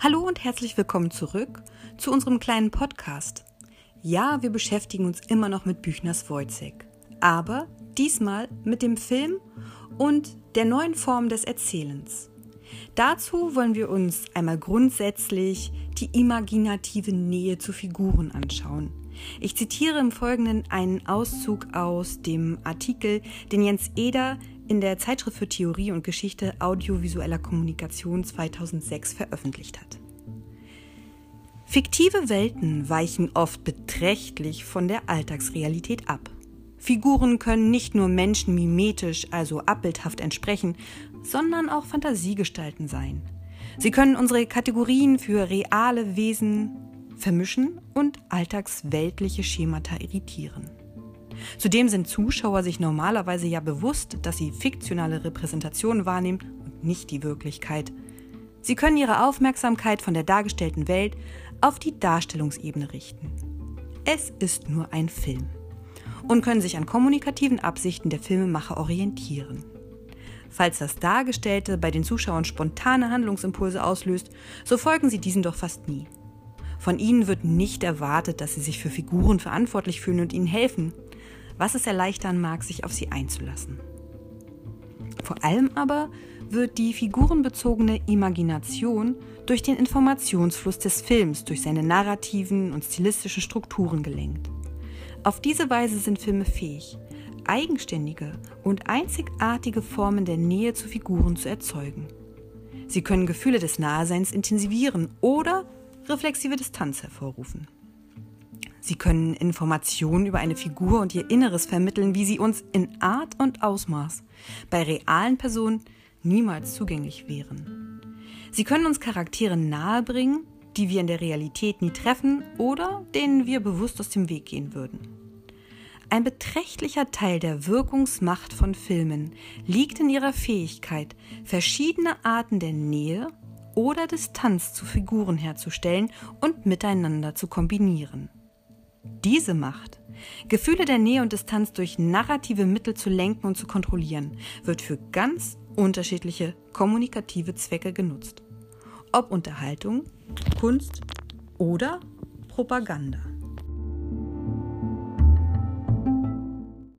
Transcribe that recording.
Hallo und herzlich willkommen zurück zu unserem kleinen Podcast. Ja, wir beschäftigen uns immer noch mit Büchners Wojcik, aber diesmal mit dem Film und der neuen Form des Erzählens. Dazu wollen wir uns einmal grundsätzlich die imaginative Nähe zu Figuren anschauen. Ich zitiere im Folgenden einen Auszug aus dem Artikel, den Jens Eder in der Zeitschrift für Theorie und Geschichte audiovisueller Kommunikation 2006 veröffentlicht hat. Fiktive Welten weichen oft beträchtlich von der Alltagsrealität ab. Figuren können nicht nur Menschen mimetisch, also abbildhaft entsprechen, sondern auch Fantasiegestalten sein. Sie können unsere Kategorien für reale Wesen vermischen und alltagsweltliche Schemata irritieren. Zudem sind Zuschauer sich normalerweise ja bewusst, dass sie fiktionale Repräsentationen wahrnehmen und nicht die Wirklichkeit. Sie können ihre Aufmerksamkeit von der dargestellten Welt auf die Darstellungsebene richten. Es ist nur ein Film und können sich an kommunikativen Absichten der Filmemacher orientieren. Falls das Dargestellte bei den Zuschauern spontane Handlungsimpulse auslöst, so folgen sie diesen doch fast nie. Von ihnen wird nicht erwartet, dass sie sich für Figuren verantwortlich fühlen und ihnen helfen, was es erleichtern mag, sich auf sie einzulassen. Vor allem aber wird die figurenbezogene Imagination durch den Informationsfluss des Films, durch seine narrativen und stilistischen Strukturen gelenkt. Auf diese Weise sind Filme fähig, eigenständige und einzigartige Formen der Nähe zu Figuren zu erzeugen. Sie können Gefühle des Naheseins intensivieren oder reflexive Distanz hervorrufen. Sie können Informationen über eine Figur und ihr Inneres vermitteln, wie sie uns in Art und Ausmaß bei realen Personen niemals zugänglich wären. Sie können uns Charaktere nahebringen, die wir in der Realität nie treffen oder denen wir bewusst aus dem Weg gehen würden. Ein beträchtlicher Teil der Wirkungsmacht von Filmen liegt in ihrer Fähigkeit, verschiedene Arten der Nähe oder Distanz zu Figuren herzustellen und miteinander zu kombinieren. Diese Macht, Gefühle der Nähe und Distanz durch narrative Mittel zu lenken und zu kontrollieren, wird für ganz unterschiedliche kommunikative Zwecke genutzt. Ob Unterhaltung, Kunst oder Propaganda.